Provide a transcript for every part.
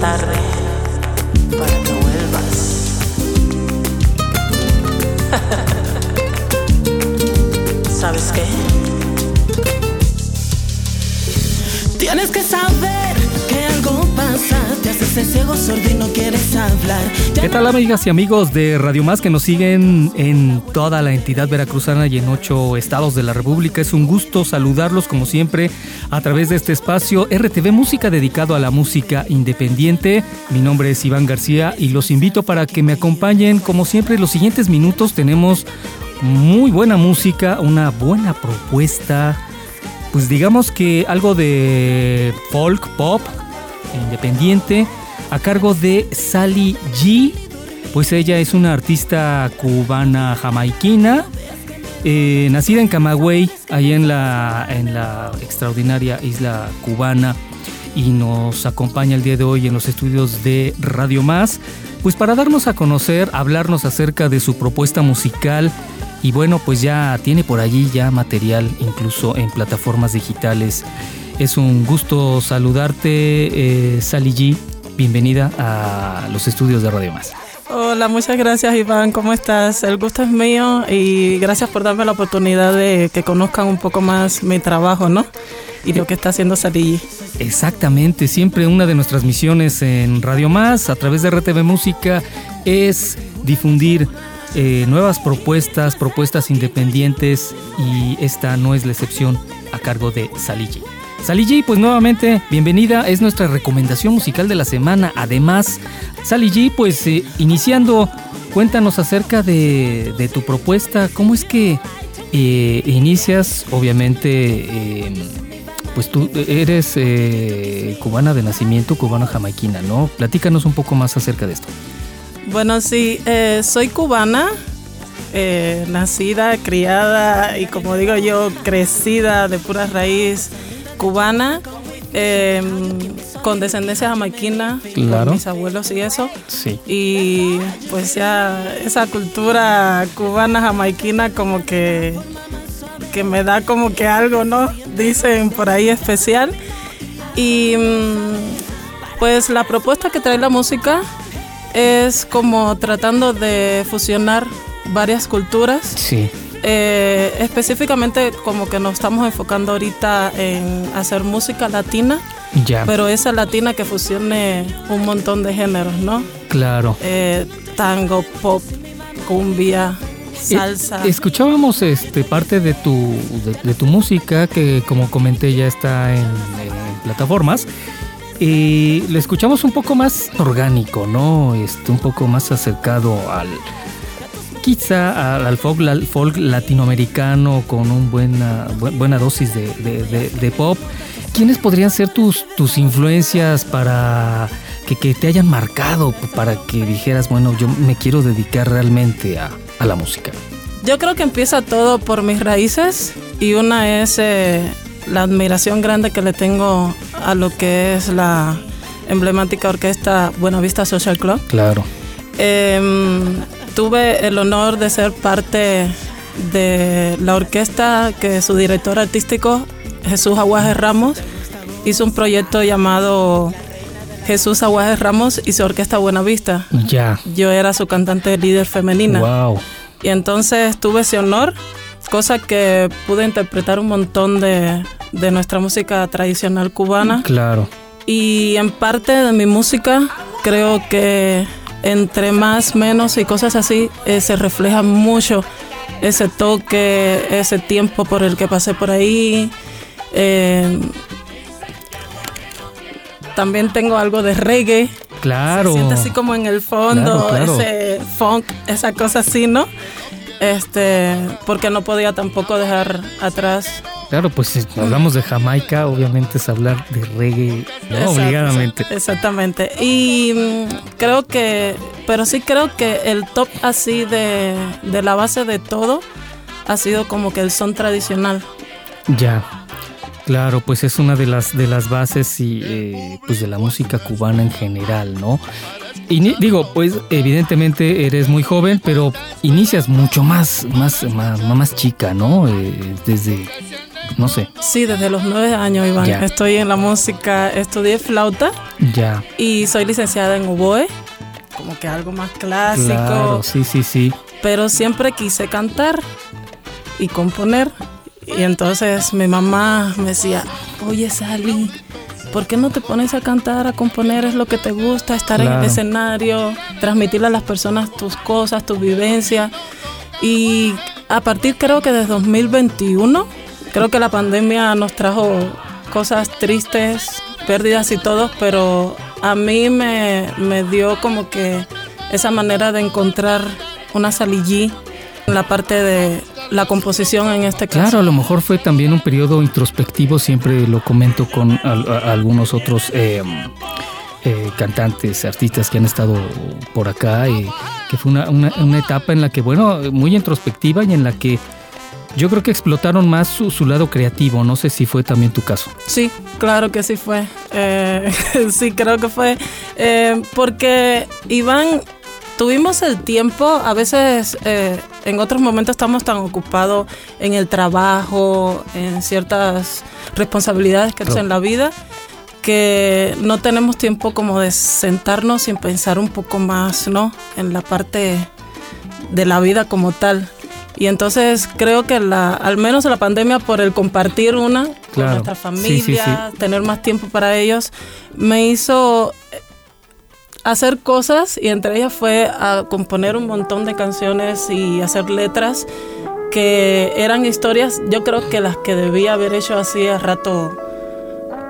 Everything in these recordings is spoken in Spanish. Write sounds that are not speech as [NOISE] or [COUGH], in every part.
Tarde para que vuelvas. [LAUGHS] ¿Sabes qué? Tienes que saber ¿Qué tal amigas y amigos de Radio Más que nos siguen en toda la entidad veracruzana y en ocho estados de la República? Es un gusto saludarlos como siempre a través de este espacio RTV Música dedicado a la música independiente. Mi nombre es Iván García y los invito para que me acompañen como siempre los siguientes minutos. Tenemos muy buena música, una buena propuesta. Pues digamos que algo de folk, pop, independiente, a cargo de Sally G. Pues ella es una artista cubana jamaiquina, eh, nacida en Camagüey, ahí en la, en la extraordinaria isla cubana, y nos acompaña el día de hoy en los estudios de Radio Más, pues para darnos a conocer, hablarnos acerca de su propuesta musical. Y bueno, pues ya tiene por allí ya material incluso en plataformas digitales. Es un gusto saludarte, eh, Sally G. Bienvenida a los estudios de Radio Más. Hola, muchas gracias Iván, ¿cómo estás? El gusto es mío y gracias por darme la oportunidad de que conozcan un poco más mi trabajo, ¿no? Y lo que está haciendo Sadie. Exactamente, siempre una de nuestras misiones en Radio Más, a través de RTV Música, es difundir eh, nuevas propuestas, propuestas independientes y esta no es la excepción a cargo de Saligi. Saligi, pues nuevamente, bienvenida, es nuestra recomendación musical de la semana. Además, Saligi, pues eh, iniciando, cuéntanos acerca de, tu propuesta, cómo es que eh, inicias, obviamente, eh, pues tú eres eh, cubana de nacimiento, cubana jamaiquina, ¿no? Platícanos un poco más acerca de esto. Bueno, sí, soy cubana, nacida, criada y como digo yo, crecida de pura raíz cubana, eh, con descendencia jamaiquina, Claro. con mis abuelos y eso. Sí. Y pues ya esa cultura cubana jamaiquina como que, que me da como que algo, ¿no? Dicen por ahí especial. Y mm, pues la propuesta que trae la música es como tratando de fusionar varias culturas. Sí. Eh, específicamente como que nos estamos enfocando ahorita en hacer música latina, Ya. pero esa latina que fusione un montón de géneros, ¿no? claro. Eh, tango, pop, cumbia, salsa. Eh, escuchábamos este parte de tu de, de tu música que como comenté ya está en, en plataformas. Y lo escuchamos un poco más orgánico, ¿no? Este, un poco más acercado al quizá al, al folk, al folk latinoamericano con una buena, bu- buena dosis de, de- de- de pop. ¿Quiénes podrían ser tus, tus influencias para que, que te hayan marcado, para que dijeras, bueno, yo me quiero dedicar realmente a, a la música? Yo creo que empieza todo por mis raíces y una es eh, la admiración grande que le tengo a lo que es la emblemática orquesta Buenavista Social Club. Claro. Em, tuve el honor de ser parte de la orquesta que su director artístico, Jesús Aguaje Ramos, hizo un proyecto llamado Jesús Aguaje Ramos y su orquesta Buenavista. Ya. Yo era su cantante líder femenina. Wow. Y entonces tuve ese honor, cosa que pude interpretar un montón de, de nuestra música tradicional cubana. Claro. Y en parte de mi música creo que entre más, menos y cosas así eh, se refleja mucho ese toque, ese tiempo por el que pasé por ahí. Eh, también tengo algo de reggae Claro. Se siente así como en el fondo, Claro, claro. ese funk, esa cosa así, ¿no? Este, porque no podía tampoco dejar atrás. Claro, pues si hablamos de Jamaica, obviamente es hablar de reggae, ¿no? Exacto, obligadamente. Exactamente. Y mm, creo que, pero sí creo que el top así de, de la base de todo ha sido como que el son tradicional. Ya. Claro, pues es una de las de las bases y eh, pues de la música cubana en general, ¿no? Y digo, pues evidentemente eres muy joven, pero inicias mucho más más más, más chica, ¿no? Eh, desde no sé, Sí, desde los nueve años, Iván. Estoy en la música, estudié flauta ya. y soy licenciada en oboe, como que algo más clásico. Claro, sí, sí, sí. pero siempre quise cantar y componer. Y entonces mi mamá me decía, oye Sally, ¿por qué no te pones a cantar, a componer? Es lo que te gusta, estar en el escenario, transmitirle a las personas tus cosas, tus vivencias. Y a partir creo que de 2021, creo que la pandemia nos trajo cosas tristes, pérdidas y todo, pero a mí me, me dio como que esa manera de encontrar una salillí en la parte de la composición en este caso. Claro, a lo mejor fue también un periodo introspectivo, siempre lo comento con al- a- algunos otros eh, eh, cantantes, artistas que han estado por acá, eh, que fue una- una etapa en la que, bueno, muy introspectiva y en la que yo creo que explotaron más su, su lado creativo, no sé si fue también tu caso. Sí, claro que sí fue. Eh, [LAUGHS] sí, creo que fue. Eh, porque Iván, tuvimos el tiempo, a veces eh, en otros momentos estamos tan ocupados en el trabajo, en ciertas responsabilidades que Claro. en la vida, que no tenemos tiempo como de sentarnos y pensar un poco más, ¿no? En la parte de la vida como tal. Y entonces creo que la, al menos la pandemia por el compartir una con nuestra Sí, familia, sí, tener más tiempo para ellos, me hizo eh, hacer cosas y entre ellas fue a componer un montón de canciones y hacer letras que eran historias, yo creo que las que debía haber hecho hacía rato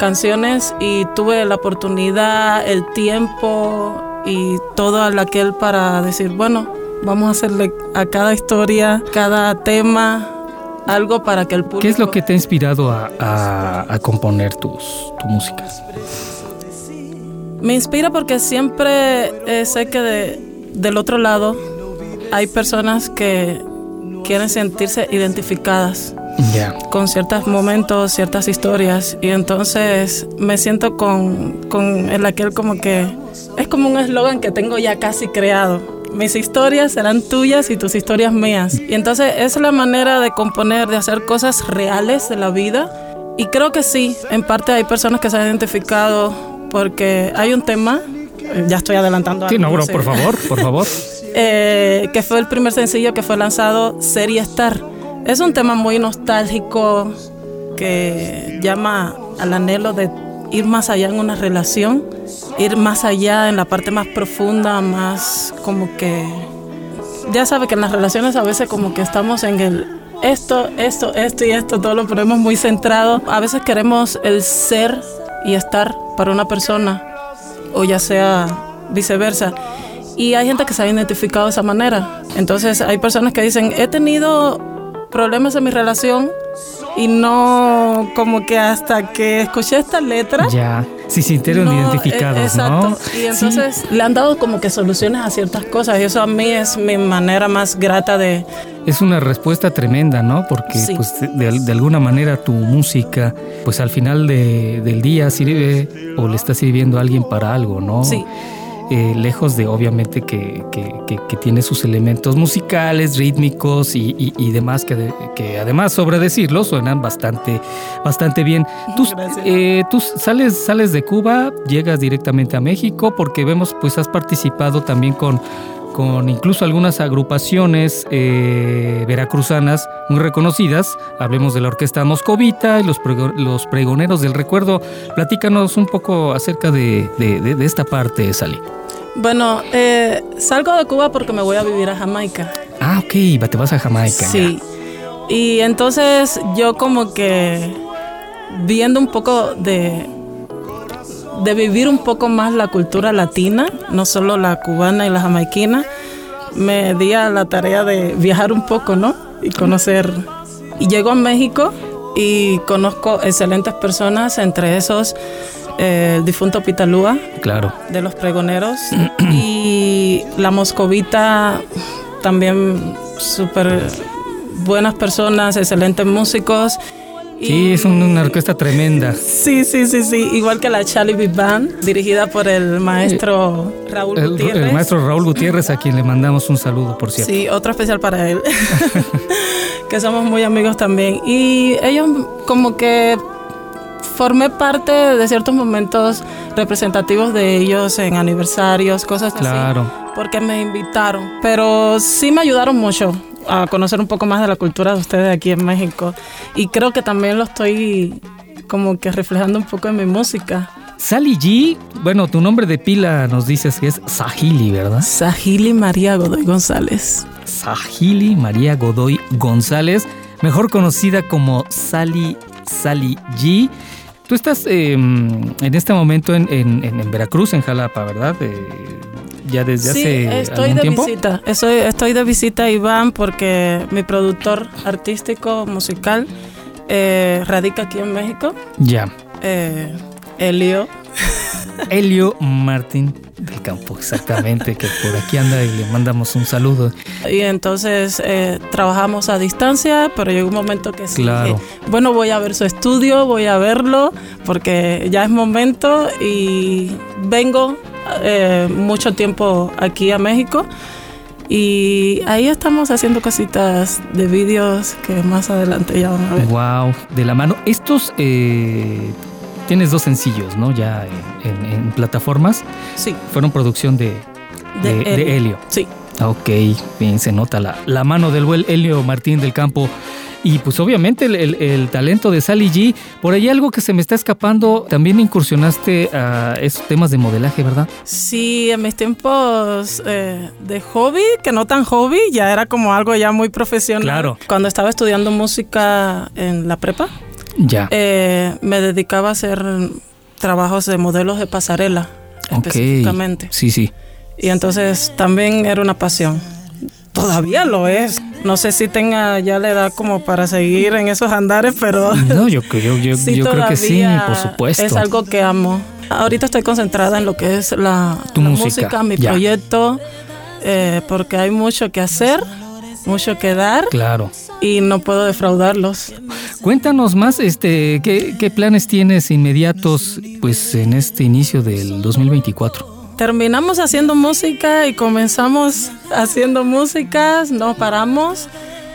canciones. Y tuve la oportunidad, el tiempo y todo aquel para decir, bueno, vamos a hacerle a cada historia, cada tema, algo para que el público... ¿Qué es lo que te ha inspirado a, a- a componer tus, tu música? Me inspira porque siempre eh, sé que de- del otro lado hay personas que quieren sentirse identificadas con ciertos momentos, ciertas historias y entonces me siento con, con el aquel como que es como un eslogan que tengo ya casi creado. Mis historias serán tuyas y tus historias mías. Y entonces es la manera de componer, de hacer cosas reales de la vida. Y creo que sí, en parte hay personas que se han identificado porque hay un tema, ya estoy adelantando Sí, algo, no, bro, por favor, por favor. [LAUGHS] Eh, que fue el primer sencillo que fue lanzado, Ser y Estar. Es un tema muy nostálgico que llama al anhelo de ir más allá en una relación, ir más allá en la parte más profunda, más como que... Ya sabe que en las relaciones a veces como que estamos en el esto, esto, esto y esto, todo lo ponemos muy centrado. A veces queremos el ser y estar para una persona, o ya sea viceversa. Y hay gente que se ha identificado de esa manera. Entonces hay personas que dicen, he tenido problemas en mi relación y no como que hasta que escuché esta letra. Ya. Se sintieron no, identificados, eh, exacto. ¿no? Y entonces le han dado como que soluciones a ciertas cosas. Y eso a mí es mi manera más grata de... Es una respuesta tremenda, ¿no? Porque Sí. pues de, de alguna manera tu música, pues al final de- del día sirve o le está sirviendo a alguien para algo, ¿no? Sí. Eh, lejos de obviamente que, que- que- que tiene sus elementos musicales, rítmicos y, y- y demás, que, de- que además, sobre decirlo, suenan bastante, bastante bien. [LAUGHS] Tú, eh, tú sales, sales de Cuba, llegas directamente a México, porque vemos, pues has participado también con, con incluso algunas agrupaciones eh, veracruzanas muy reconocidas. Hablemos de la Orquesta Moscovita y los, prego- los Pregoneros del Recuerdo. Platícanos un poco acerca de, de- de- de esta parte, Sally. Bueno, eh, salgo de Cuba porque me voy a vivir a Jamaica. Ah, ok, te vas a Jamaica. Sí. Y entonces yo como que viendo un poco de, de vivir un poco más la cultura latina, no solo la cubana y la jamaiquina, me di a la tarea de viajar un poco, ¿no? Y conocer. Y llego a México y conozco excelentes personas, entre esos eh, el difunto Pitalúa, Claro. de los pregoneros, [CLEARS THROAT] y la moscovita, también súper buenas personas, excelentes músicos. Sí, es un- una orquesta tremenda. Sí, sí, sí, sí. Igual que la Charlie Big Band, dirigida por el maestro Raúl El, Gutiérrez. el maestro Raúl Gutiérrez, a quien le mandamos un saludo, por cierto. Sí, otro especial para él. [LAUGHS] [LAUGHS] que somos muy amigos también. Y ellos como que formé parte de ciertos momentos representativos de ellos en aniversarios, cosas así. Claro. Porque me invitaron. Pero sí me ayudaron mucho a conocer un poco más de la cultura de ustedes aquí en México. Y creo que también lo estoy como que reflejando un poco en mi música. Sally G, bueno, tu nombre de pila nos dices que es Sahili, ¿verdad? Sahili María Godoy González. Sahili María Godoy González, mejor conocida como Sally, Sally G. Tú estás eh, en este momento en, en- Veracruz, en Jalapa, ¿verdad? Eh, ya desde sí, hace estoy algún de tiempo. visita. Estoy, estoy de visita a Iván porque mi productor artístico musical eh, radica aquí en México. Ya. Eh, Elio. Elio Martín del Campo, exactamente, que por aquí anda y le mandamos un saludo. Y entonces eh, trabajamos a distancia, pero llegó un momento que sí. Claro. dije, bueno, voy a ver su estudio, voy a verlo, porque ya es momento y vengo eh, mucho tiempo aquí a México. Y ahí estamos haciendo cositas de vídeos que más adelante ya van a ver. Wow, de la mano. Estos, eh, tienes dos sencillos, ¿no? Ya en, en- en plataformas. Sí, Fueron producción de, de, de, de Helio. Sí. Ok, bien, se nota la, la mano del buen Helio Martín del Campo. Y pues obviamente el, el- el talento de Sally G. Por ahí algo que se me está escapando, también incursionaste a esos temas de modelaje, ¿verdad? Sí, en mis tiempos eh, de hobby, que no tan hobby, ya era como algo ya muy profesional. Claro. Cuando estaba estudiando música en la prepa, Ya. eh, me dedicaba a hacer trabajos de modelos de pasarela, ok. específicamente. Sí, sí. Y entonces también era una pasión. Todavía lo es. No sé si tenga ya la edad como para seguir en esos andares, pero No, yo, [LAUGHS] yo, yo, sí, yo creo que sí, por supuesto. Es algo que amo. Ahorita estoy concentrada en lo que es la, Tu la música, mi ya. proyecto, eh, porque hay mucho que hacer, mucho que dar Claro. y no puedo defraudarlos. Cuéntanos más, este, ¿qué, qué planes tienes inmediatos, pues, en este inicio del 2024? Terminamos haciendo música y comenzamos haciendo música, no paramos.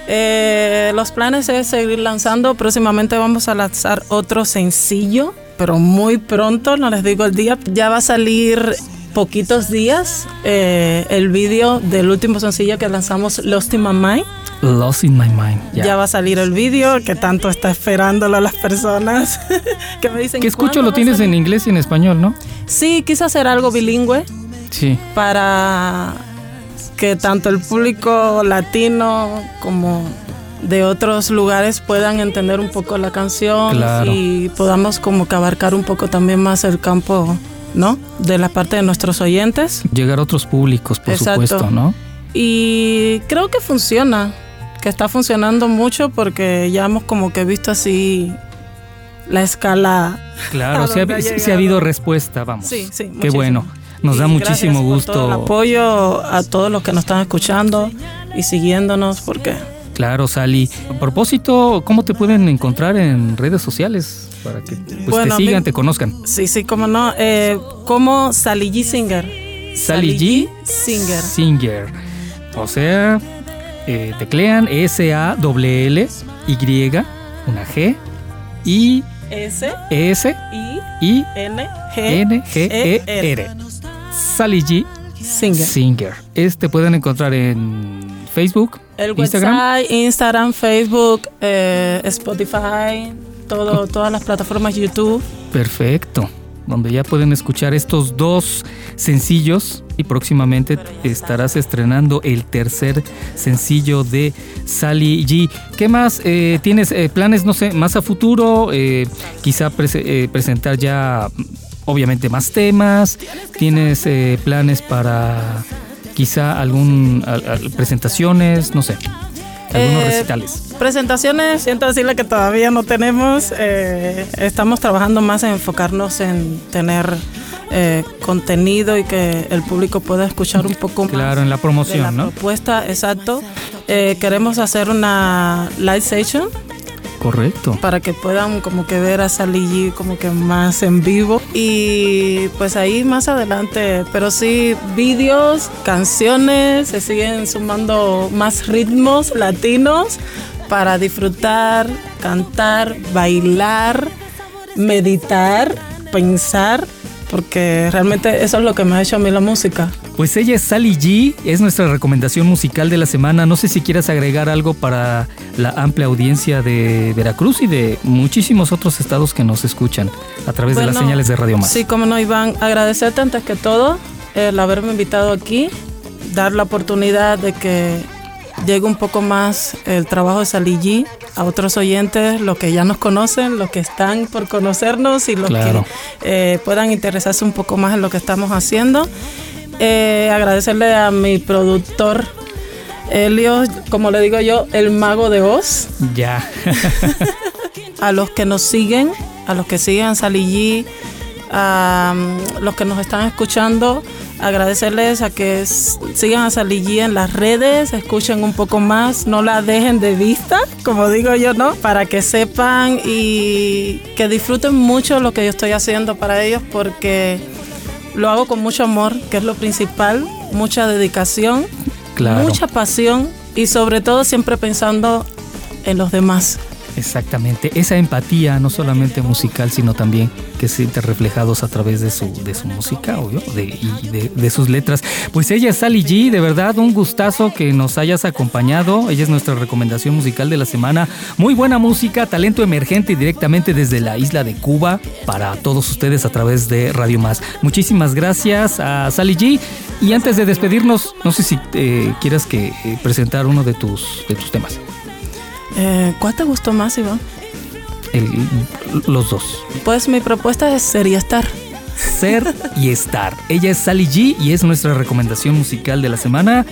Eh, los planes es seguir lanzando. Próximamente vamos a lanzar otro sencillo, pero muy pronto, no les digo el día. Ya va a salir poquitos días eh, el vídeo del último sencillo que lanzamos, Lost in My Mind. Lost in My Mind. Ya. Ya va a salir el vídeo que tanto está esperándolo las personas [LAUGHS] que me dicen que escucho "¿Cuándo lo tienes salir?". en inglés y en español, ¿no? Sí, quise hacer algo bilingüe. Sí. para que tanto el público latino como de otros lugares puedan entender un poco la canción Claro. y podamos como que abarcar un poco también más el campo, ¿no? De la parte de nuestros oyentes. Llegar a otros públicos, por Exacto. supuesto, ¿no? Y creo que funciona, que está funcionando mucho porque ya hemos como que visto así la escala. [LAUGHS] Claro, ¿A sí ha, ha habido respuesta, vamos. Sí, sí, Qué muchísimo. bueno. Nos da Y muchísimo gracias por todo el gusto. apoyo a todos los que nos están escuchando y siguiéndonos porque Claro, Sally. A propósito, ¿cómo te pueden encontrar en redes sociales? Para que pues, Bueno, te sigan, mi- te conozcan. Sí, sí, cómo no. Eh, como Sally G Singer. Sally G. Singer. Singer. O sea, eh, teclean S-A-L-L, Y, una G, I, S S, I I, N G N, G, E, R. Sally G. Singer. Singer. Este pueden encontrar en Facebook, El Instagram. website, Instagram, Facebook, eh, Spotify, todo, todas las plataformas YouTube. Perfecto. Donde ya pueden escuchar estos dos sencillos y próximamente estarás estrenando el tercer sencillo de Sally G. ¿Qué más eh, tienes? eh, planes, no sé, más a futuro? Eh, quizá prese- eh, presentar ya obviamente más temas, tienes eh, planes para quizá algún al- al- presentaciones, no sé, algunos Eh, recitales. Presentaciones, siento decirle que todavía no tenemos. eh, estamos trabajando más en enfocarnos en tener eh, contenido y que el público pueda escuchar un poco más. Claro, en la de la promoción, ¿no? propuesta, exacto. Eh, queremos hacer una live session Correcto. para que puedan como que ver a Sally como que más en vivo y pues ahí más adelante pero sí vídeos canciones se siguen sumando más ritmos latinos para disfrutar cantar bailar meditar pensar porque realmente eso es lo que me ha hecho a mí la música Pues ella es Sally G, es nuestra recomendación musical de la semana. No sé si quieras agregar algo para la amplia audiencia de Veracruz y de muchísimos otros estados que nos escuchan a través de las señales de Radio Más. Sí, como no, Iván, agradecerte antes que todo el haberme invitado aquí, dar la oportunidad de que llegue un poco más el trabajo de Sally G a otros oyentes, los que ya nos conocen, los que están por conocernos y los Claro. que eh, puedan interesarse un poco más en lo que estamos haciendo. Eh, agradecerle a mi productor. Elio, como le digo yo, el mago de Oz Ya. [LAUGHS] a los que nos siguen, a los que siguen G, a mm, los que nos están escuchando, agradecerles a que sigan a G en las redes, escuchen un poco más, no la dejen de vista, como digo yo, ¿no? Para que sepan y que disfruten mucho lo que yo estoy haciendo para ellos porque lo hago con mucho amor, que es lo principal, mucha dedicación, Claro. mucha pasión y sobre todo siempre pensando en los demás. Exactamente, esa empatía no solamente musical, sino también que se reflejados a través de su, de su música, obvio, de, y de, de sus letras. Pues ella es Sally G, de verdad un gustazo que nos hayas acompañado. Ella es nuestra recomendación musical de la semana. Muy buena música, talento emergente directamente desde la isla de Cuba para todos ustedes a través de Radio Más. Muchísimas gracias a Sally G. Y antes de despedirnos, no sé si eh, quieras que eh, presentar uno de tus, de tus temas. Eh, ¿Cuál te gustó más, Iván? El- los dos. Pues mi propuesta es sería estar. Ser y estar. Ella es Sally G y es nuestra recomendación musical de la semana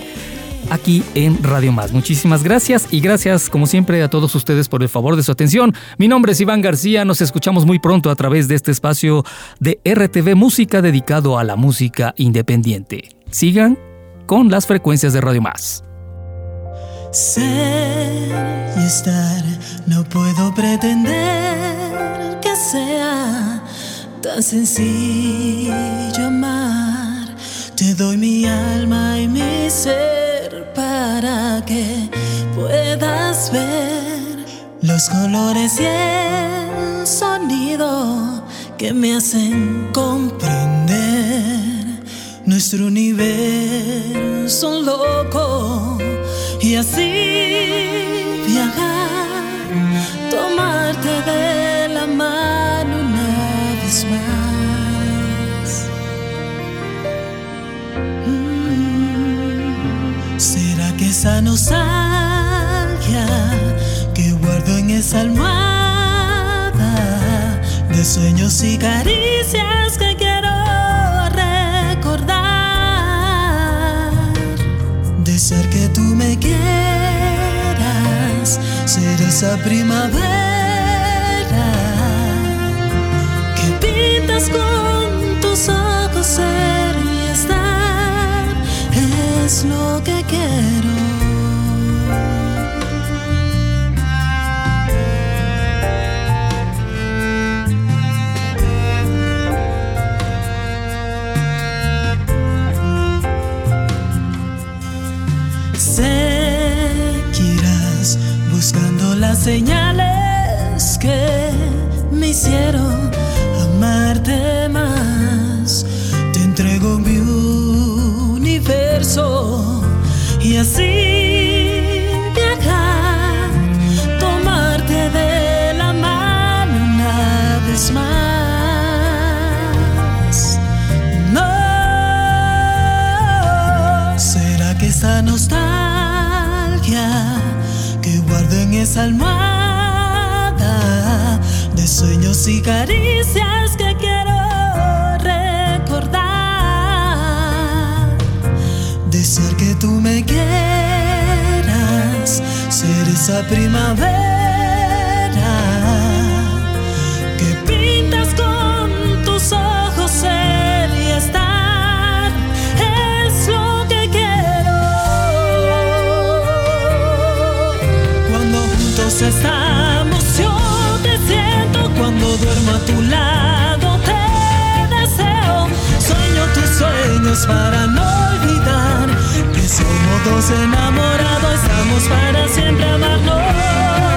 aquí en Radio Más. Muchísimas gracias y gracias como siempre a todos ustedes por el favor de su atención. Mi nombre es Iván García, nos escuchamos muy pronto a través de este espacio de RTV Música dedicado a la música independiente. Sigan con las frecuencias de Radio Más. Ser y estar, no puedo pretender que sea tan sencillo amar. Te doy mi alma y mi ser para que puedas ver los colores y el sonido que me hacen comprender nuestro universo loco y así viajar, tomarte de la mano una vez más. Mm, ¿Será que esa nostalgia que guardo en esa almohada de sueños y caricias que ser esa primavera que pintas con tus ojos, ser y estar es lo que quiero. Señales que me hicieron amarte más. Te entrego mi universo y así de sueños y caricias que quiero recordar. Desear que tú me quieras, ser esa primavera. tu lado te deseo. Sueño tus sueños para no olvidar que somos dos enamorados, estamos para siempre amarnos.